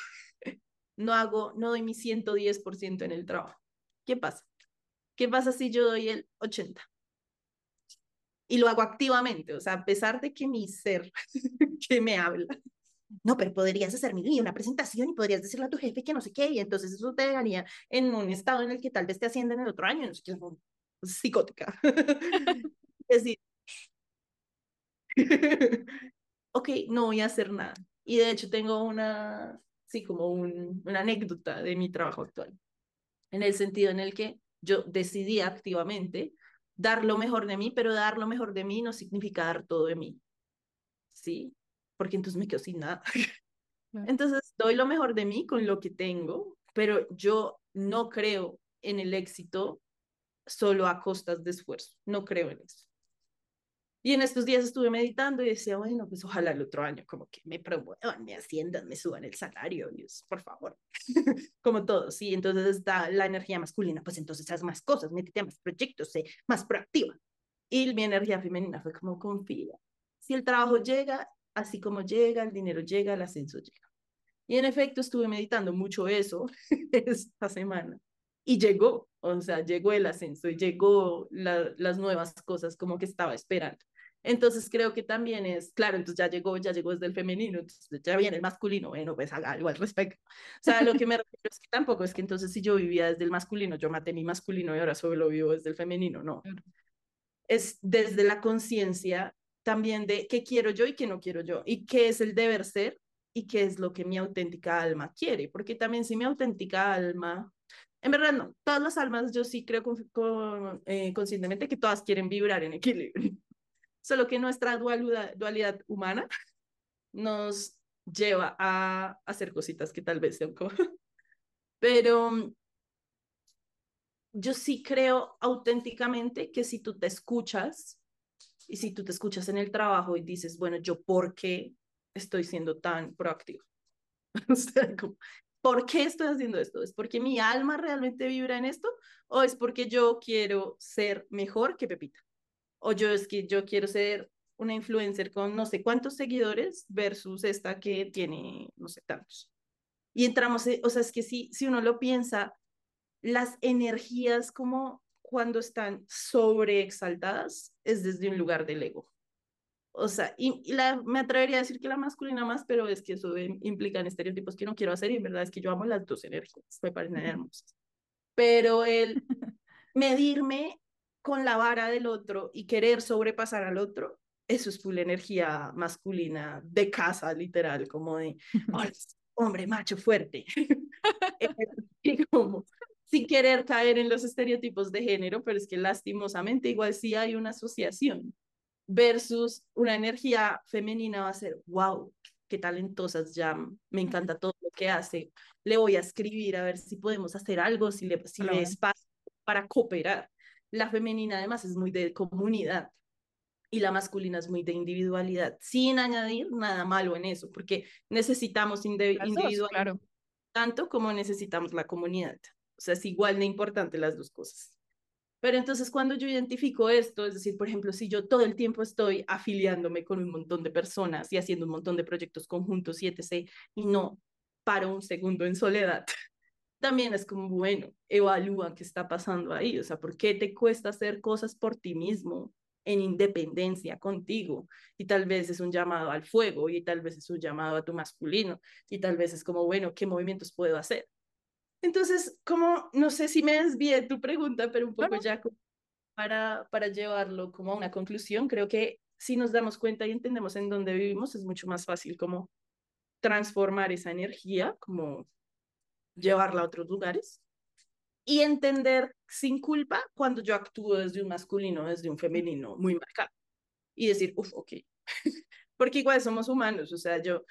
no hago, no doy mi 110% en el trabajo? ¿Qué pasa? ¿Qué pasa si yo doy el 80%? Y lo hago activamente, o sea, a pesar de que mi ser que me habla no, pero podrías hacerme una presentación y podrías decirle a tu jefe que no sé qué, y entonces eso te dejaría en un estado en el que tal vez te asciendan el otro año, no sé qué, psicótica. es decir, ok, no voy a hacer nada. Y de hecho tengo una, sí, como un, una anécdota de mi trabajo actual, en el sentido en el que yo decidí activamente dar lo mejor de mí, pero dar lo mejor de mí no significa dar todo de mí. ¿Sí? porque entonces me quedo sin nada. Entonces doy lo mejor de mí con lo que tengo, pero yo no creo en el éxito solo a costas de esfuerzo, no creo en eso. Y en estos días estuve meditando y decía, bueno, pues ojalá el otro año como que me promuevan, me asciendan, me suban el salario, Dios, por favor. como todo, sí, entonces está la energía masculina, pues entonces haz más cosas, métete a más proyectos, sé más proactiva. Y mi energía femenina fue como confía. Si el trabajo llega, así como llega, el dinero llega, el ascenso llega. Y en efecto estuve meditando mucho eso esta semana. Y llegó, o sea, llegó el ascenso y llegó las nuevas cosas como que estaba esperando. Entonces creo que también es, claro, entonces ya llegó, ya llegó desde el femenino, entonces ya viene el masculino, bueno, pues haga algo al respecto. O sea, lo que me refiero es que tampoco es que entonces si yo vivía desde el masculino, yo maté mi masculino y ahora solo vivo desde el femenino, no. Es desde la conciencia también de qué quiero yo y qué no quiero yo, y qué es el deber ser y qué es lo que mi auténtica alma quiere, porque también si mi auténtica alma, en verdad no, todas las almas yo sí creo con, eh, conscientemente que todas quieren vibrar en equilibrio, solo que nuestra dualidad, dualidad humana nos lleva a hacer cositas que tal vez sean como... Pero yo sí creo auténticamente que si tú te escuchas y si tú te escuchas en el trabajo y dices, bueno, yo por qué estoy siendo tan proactivo? ¿por qué estoy haciendo esto? ¿Es porque mi alma realmente vibra en esto? ¿O es porque yo quiero ser mejor que Pepita? ¿O yo es que yo quiero ser una influencer con no sé cuántos seguidores versus esta que tiene no sé tantos? Y entramos, o sea, es que si, si uno lo piensa, las energías como cuando están sobreexaltadas es desde un lugar del ego. O sea, y, la, me atrevería a decir que la masculina más, pero es que eso implica en estereotipos que no quiero hacer y en verdad es que yo amo las dos energías, me parecen hermosas. Pero el medirme con la vara del otro y querer sobrepasar al otro eso es full energía masculina de casa, literal, como de, hombre macho fuerte. y como, sin querer caer en los estereotipos de género, pero es que lastimosamente igual sí hay una asociación versus una energía femenina va a ser, wow, qué talentosas Jam, me encanta todo lo que hace, le voy a escribir a ver si podemos hacer algo, si le, si le espacio para cooperar. La femenina además es muy de comunidad y la masculina es muy de individualidad, sin añadir nada malo en eso, porque necesitamos individualidad claro. tanto como necesitamos la comunidad. O sea, es igual de importante las dos cosas. Pero entonces cuando yo identifico esto, es decir, por ejemplo, si yo todo el tiempo estoy afiliándome con un montón de personas y haciendo un montón de proyectos conjuntos y etc., y no paro un segundo en soledad, también es como, bueno, evalúa qué está pasando ahí, o sea, ¿por qué te cuesta hacer cosas por ti mismo en independencia contigo? Y tal vez es un llamado al fuego y tal vez es un llamado a tu masculino y tal vez es como, bueno, ¿qué movimientos puedo hacer? Entonces, como, no sé si me desvié tu pregunta, pero un poco ya para, para llevarlo como a una conclusión, creo que si nos damos cuenta y entendemos en dónde vivimos, es mucho más fácil como transformar esa energía, como llevarla a otros lugares y entender sin culpa cuando yo actúo desde un masculino, desde un femenino muy marcado y decir, uff, ok, porque igual somos humanos, o sea, yo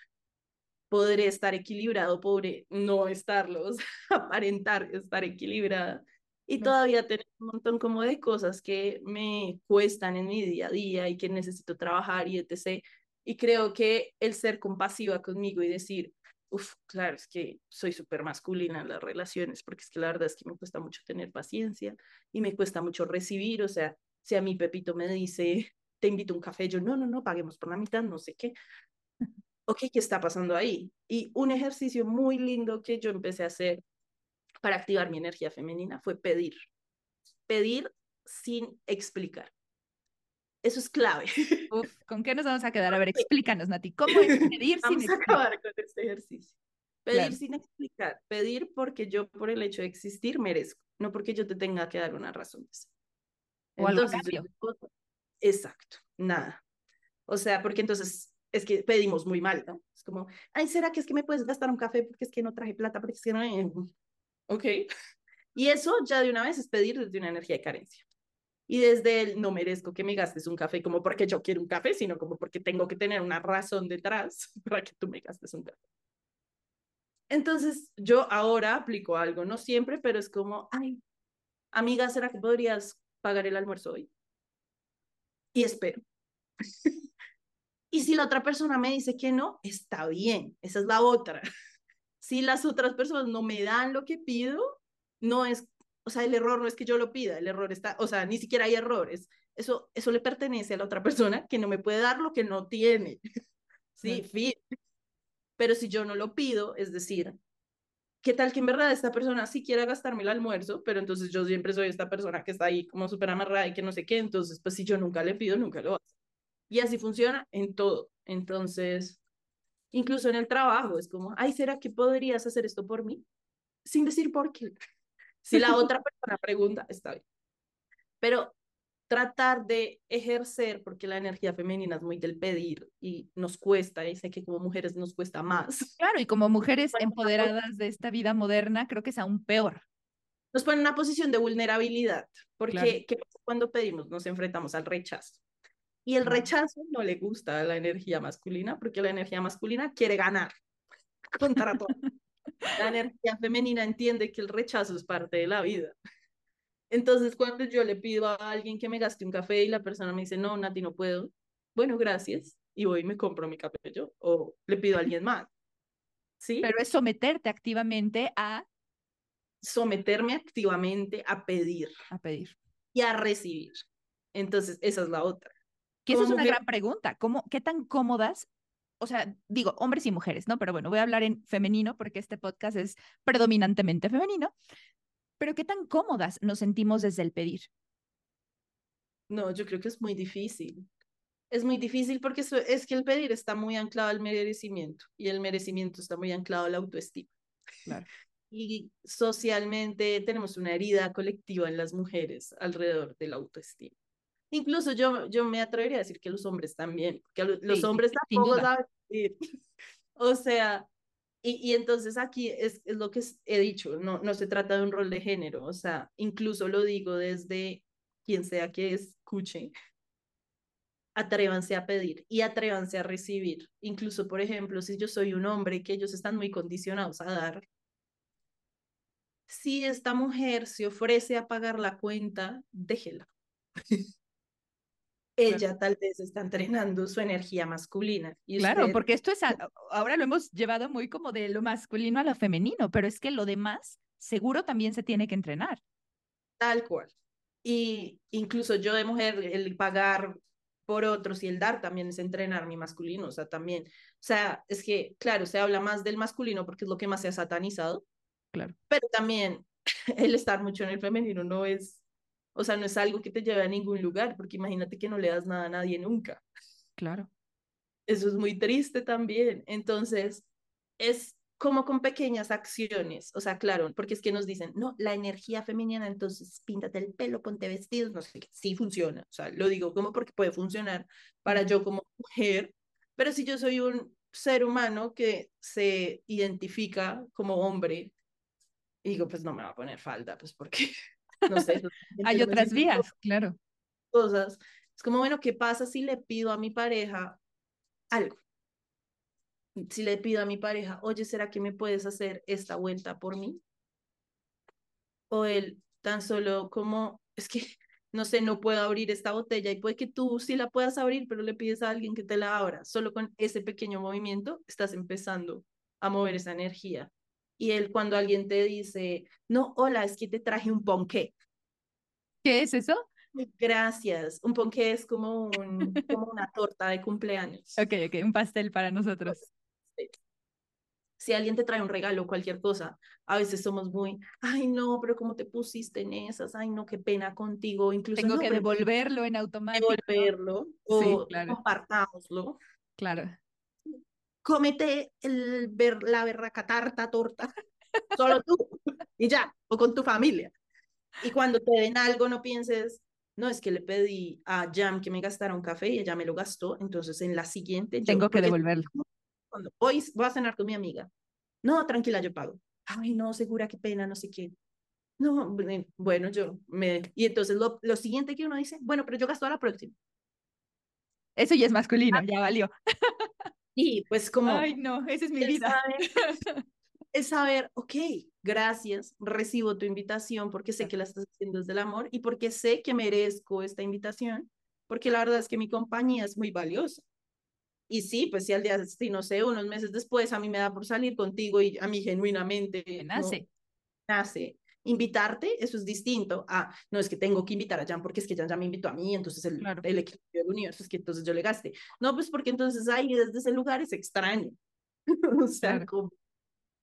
podré estar equilibrado, pobre no estarlo, aparentar estar equilibrada y todavía tener un montón como de cosas que me cuestan en mi día a día y que necesito trabajar y etc. Y creo que el ser compasiva conmigo y decir, Uf, claro, es que soy súper masculina en las relaciones, porque es que la verdad es que me cuesta mucho tener paciencia y me cuesta mucho recibir, o sea, si a mi Pepito me dice, te invito a un café, yo, no, no, no, paguemos por la mitad, no sé qué. Ok, ¿qué está pasando ahí? Y un ejercicio muy lindo que yo empecé a hacer para activar mi energía femenina fue pedir. Pedir sin explicar. Eso es clave. Uf, ¿con qué nos vamos a quedar? A ver, explícanos, Nati. ¿Cómo es pedir sin explicar? Vamos a acabar con este ejercicio. Pedir sin explicar. Pedir porque yo, por el hecho de existir, merezco. No porque yo te tenga que dar una razón. O algo cambio. Exacto, nada. O sea, porque entonces es que pedimos muy mal, ¿no? Es como, ay, ¿será que es que me puedes gastar un café porque es que no traje plata, porque es que no... Ok. Y eso ya de una vez es pedir desde una energía de carencia y desde el no merezco que me gastes un café como porque yo quiero un café, sino como porque tengo que tener una razón detrás para que tú me gastes un café. Entonces, yo ahora aplico algo, no siempre, pero es como, ay, amiga, ¿será que podrías pagar el almuerzo hoy? Y espero. y si la otra persona me dice que no, está bien, esa es la otra. si las otras personas no me dan lo que pido, no es o sea, el error no es que yo lo pida, el error está, o sea, ni siquiera hay errores. Eso, eso le pertenece a la otra persona que no me puede dar lo que no tiene. sí, fin. Pero si yo no lo pido, es decir, ¿qué tal que en verdad esta persona sí quiera gastarme el almuerzo, pero entonces yo siempre soy esta persona que está ahí como súper amarrada y que no sé qué, entonces pues si yo nunca le pido, nunca lo hace. Y así funciona en todo. Entonces, incluso en el trabajo, es como, ay, ¿será que podrías hacer esto por mí? Sin decir por qué. Si la otra persona pregunta, está bien. Pero tratar de ejercer, porque la energía femenina es muy del pedir y nos cuesta, y sé que como mujeres nos cuesta más. Claro, y como mujeres empoderadas de esta vida moderna, creo que es aún peor. Nos pone en una posición de vulnerabilidad, porque cuando pedimos nos enfrentamos al rechazo. Y el rechazo no le gusta a la energía masculina, porque la energía masculina quiere ganar contra todo. La energía femenina entiende que el rechazo es parte de la vida. Entonces, cuando yo le pido a alguien que me gaste un café y la persona me dice, no, Nati, no puedo, bueno, gracias, y voy y me compro mi café yo, o le pido a alguien más. ¿Sí? Pero es someterte activamente a... Someterme activamente a pedir. A pedir. Y a recibir. Entonces, esa es la otra. Que esa es una gran pregunta. ¿Cómo, ¿Qué tan cómodas o sea, digo, hombres y mujeres, ¿no? Pero bueno, voy a hablar en femenino porque este podcast es predominantemente femenino. Pero ¿qué tan cómodas nos sentimos desde el pedir? No, yo creo que es muy difícil. Es muy difícil porque es que el pedir está muy anclado al merecimiento y el merecimiento está muy anclado a la autoestima. Claro. Y socialmente tenemos una herida colectiva en las mujeres alrededor de la autoestima. Incluso yo, yo me atrevería a decir que los hombres también, que los hombres tampoco saben O sea, y, y entonces aquí es, es, lo que he dicho, no, no se trata de un rol de género, o sea, incluso lo digo desde quien sea que escuche, atrévanse a pedir y atrévanse a recibir. Incluso, por ejemplo, si yo soy un hombre que ellos están muy condicionados a dar, si esta mujer se ofrece a pagar la cuenta, déjela. Ella tal vez está entrenando su energía masculina. Y claro, porque esto es, ahora lo hemos llevado muy como de lo masculino a lo femenino, pero es que lo demás seguro también se tiene que entrenar. Tal cual. Y incluso yo de mujer, el pagar por otros y el dar también es entrenar mi masculino, o sea, también, o sea, es que, claro, se habla más del masculino porque es lo que más se ha satanizado, claro, pero también el estar mucho en el femenino no es, o sea, no es algo que te lleve a ningún lugar, porque imagínate que no le das nada a nadie nunca. Claro. Eso es muy triste también. Entonces, es como con pequeñas acciones, o sea, claro, porque es que nos dicen, no, la energía femenina, entonces píntate el pelo, ponte vestidos, no sé qué, sí funciona, o sea, lo digo como porque puede funcionar para yo como mujer, pero si yo soy un ser humano que se identifica como hombre, y digo, pues no me va a poner falda, pues porque, no sé. Hay otras vías, claro. Cosas. Es como, bueno, ¿qué pasa si le pido a mi pareja algo? si le pido a mi pareja, oye, ¿será que me puedes hacer esta vuelta por mí? O él tan solo como, es que, no sé, no puedo abrir esta botella y puede que tú sí la puedas abrir, pero le pides a alguien que te la abra. Solo con ese pequeño movimiento estás empezando a mover esa energía. Y él cuando alguien te dice, no, hola, es que te traje un ponqué. ¿Qué es eso? Gracias. Un ponqué es como, un, como una torta de cumpleaños. Ok, ok, un pastel para nosotros si alguien te trae un regalo o cualquier cosa, a veces somos muy, ay no, pero ¿cómo te pusiste en esas? Ay no, qué pena contigo. Incluso tengo que devolverlo en automático. Devolverlo o compartámoslo. Claro. Cómete el, ver, la berraca tarta, torta, solo tú y ya, o con tu familia. Y cuando te den algo, no pienses, no, es que le pedí a Jam que me gastara un café y ella me lo gastó, entonces en la siguiente... Tengo que devolverlo cuando voy, voy a cenar con mi amiga. No, tranquila, yo pago. Ay, no, segura, qué pena, no sé qué. No, bueno, yo me... Y entonces lo, lo siguiente que uno dice, bueno, pero yo gasto a la próxima. Eso ya es masculino, ah. ya valió. Y pues como... Ay, no, esa es mi vida. es saber, ok, gracias, recibo tu invitación porque sé que la estás haciendo desde el amor y porque sé que merezco esta invitación, porque la verdad es que mi compañía es muy valiosa. Y sí, pues si al día, si no sé, unos meses después a mí me da por salir contigo y a mí genuinamente nace. nace. Invitarte, eso es distinto a, no es que tengo que invitar a Jan porque es que Jan ya me invitó a mí, entonces el, el equilibrio del universo es que entonces yo le gaste. No, pues porque entonces ahí desde ese lugar es extraño. o sea, como,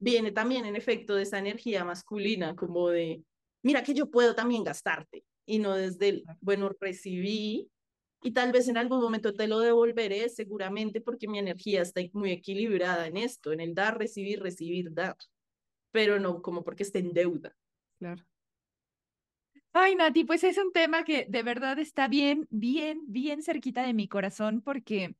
viene también en efecto de esa energía masculina, como de, mira que yo puedo también gastarte y no desde el, bueno, recibí y tal vez en algún momento te lo devolveré seguramente porque mi energía está muy equilibrada en esto, en el dar, recibir, recibir, dar, pero no como porque esté en deuda. Ay, Nati, pues es un tema que de verdad está bien, bien, bien cerquita de mi corazón porque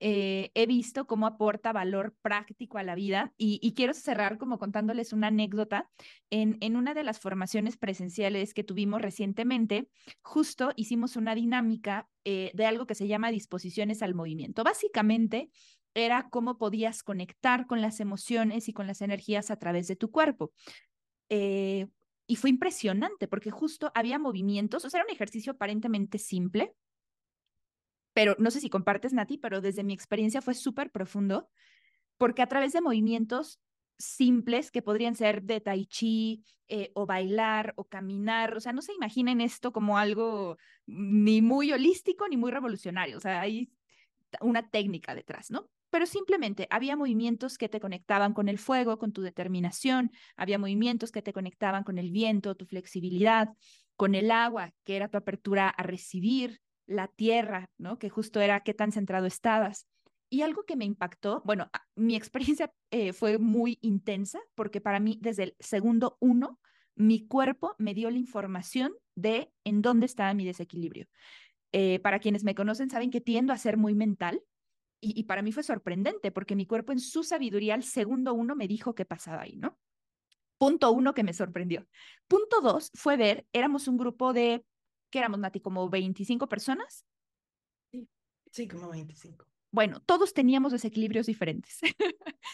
eh, he visto cómo aporta valor práctico a la vida y, quiero cerrar como contándoles una anécdota. En, en una de las formaciones presenciales que tuvimos recientemente, justo hicimos una dinámica eh, de algo que se llama disposiciones al movimiento. Básicamente era cómo podías conectar con las emociones y con las energías a través de tu cuerpo. Eh, y fue impresionante porque justo había movimientos, o sea, era un ejercicio aparentemente simple, pero no sé si compartes, Nati, pero desde mi experiencia fue súper profundo, porque a través de movimientos simples que podrían ser de tai chi eh, o bailar o caminar, o sea, no se imaginen esto como algo ni muy holístico ni muy revolucionario, o sea, hay una técnica detrás, ¿no? Pero simplemente había movimientos que te conectaban con el fuego, con tu determinación, había movimientos que te conectaban con el viento, tu flexibilidad, con el agua, que era tu apertura a recibir, la tierra, ¿no? Que justo era qué tan centrado estabas. Y algo que me impactó, bueno, mi experiencia eh, fue muy intensa porque para mí desde el segundo uno, mi cuerpo me dio la información de en dónde estaba mi desequilibrio. Eh, para quienes me conocen saben que tiendo a ser muy mental y, para mí fue sorprendente porque mi cuerpo en su sabiduría al segundo uno me dijo qué pasaba ahí, ¿no? Punto uno que me sorprendió. Punto dos fue ver, éramos un grupo de, ¿qué éramos, Nati? Como 25 personas. Sí, sí como 25. Bueno, todos teníamos desequilibrios diferentes.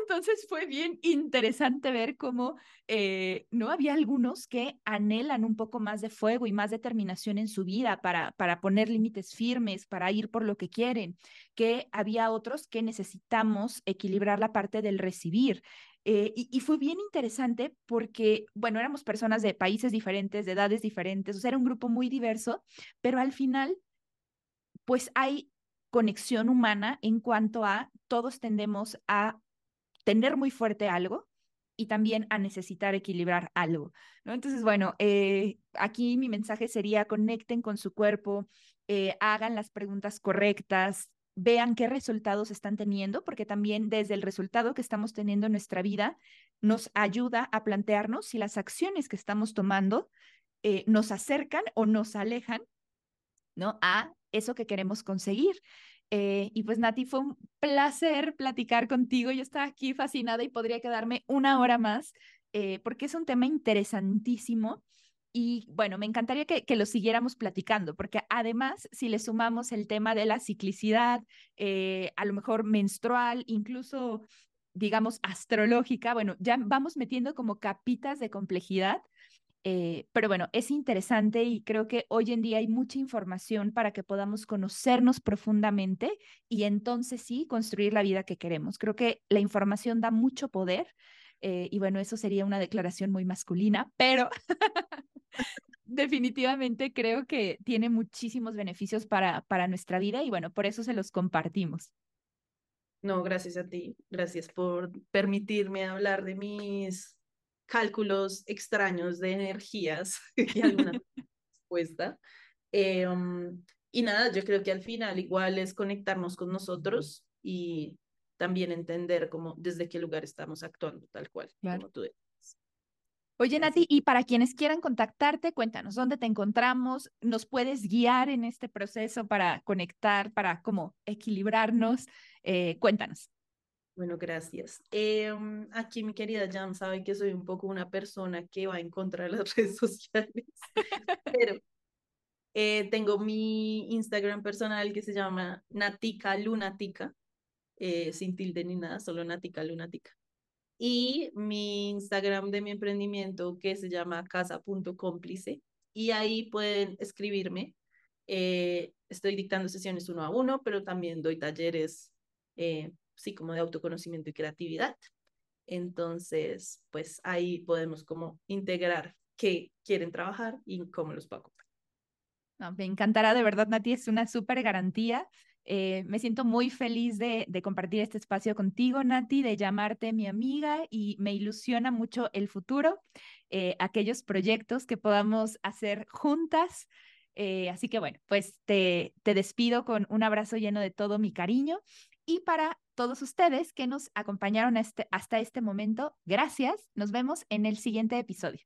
Entonces fue bien interesante ver cómo eh, no había algunos que anhelan un poco más de fuego y más determinación en su vida para, para poner límites firmes, para ir por lo que quieren, que había otros que necesitamos equilibrar la parte del recibir. Eh, y, y, fue bien interesante porque, bueno, éramos personas de países diferentes, de edades diferentes, o sea, era un grupo muy diverso, pero al final, pues hay conexión humana en cuanto a todos tendemos a tener muy fuerte algo y también a necesitar equilibrar algo, ¿no? Entonces, bueno, eh, aquí mi mensaje sería conecten con su cuerpo, eh, hagan las preguntas correctas, vean qué resultados están teniendo, porque también desde el resultado que estamos teniendo en nuestra vida nos ayuda a plantearnos si las acciones que estamos tomando eh, nos acercan o nos alejan, ¿no? A eso que queremos conseguir. Eh, y pues Nati, fue un placer platicar contigo. Yo estaba aquí fascinada y podría quedarme una hora más eh, porque es un tema interesantísimo. Y bueno, me encantaría que, que, lo siguiéramos platicando, porque además, si le sumamos el tema de la ciclicidad, eh, a lo mejor menstrual, incluso, digamos, astrológica, bueno, ya vamos metiendo como capitas de complejidad eh, pero bueno, es interesante y creo que hoy en día hay mucha información para que podamos conocernos profundamente y entonces sí construir la vida que queremos. Creo que la información da mucho poder eh, y bueno, eso sería una declaración muy masculina, pero definitivamente creo que tiene muchísimos beneficios para, para nuestra vida y bueno, por eso se los compartimos. No, gracias a ti. Gracias por permitirme hablar de mis cálculos extraños de energías y alguna respuesta. Eh, um, y nada, yo creo que al final igual es conectarnos con nosotros y también entender cómo, desde qué lugar estamos actuando, tal cual, como tú Oye, Nati, y para quienes quieran contactarte, cuéntanos dónde te encontramos, nos puedes guiar en este proceso para conectar, para como equilibrarnos. Eh, cuéntanos. Bueno, gracias. Em, aquí mi querida Jan sabe que soy un poco una persona que va en contra de las redes sociales, pero eh, tengo mi Instagram personal que se llama Natica Lunatica, eh, sin tilde ni nada, solo Natica Lunatica. Y mi Instagram de mi emprendimiento que se llama casa.cómplice. Y ahí pueden escribirme. Eh, estoy dictando sesiones uno a uno, pero también doy talleres sí, como de autoconocimiento y creatividad. Entonces, pues ahí podemos como integrar qué quieren trabajar y cómo los puedo No, me encantará, de verdad, Nati, es una súper garantía. Eh, me siento muy feliz de, de, compartir este espacio contigo, Nati, de llamarte mi amiga y me ilusiona mucho el futuro, eh, aquellos proyectos que podamos hacer juntas. Eh, así que bueno, pues te, te despido con un abrazo lleno de todo mi cariño y para todos ustedes que nos acompañaron este, hasta este momento, gracias. Nos vemos en el siguiente episodio.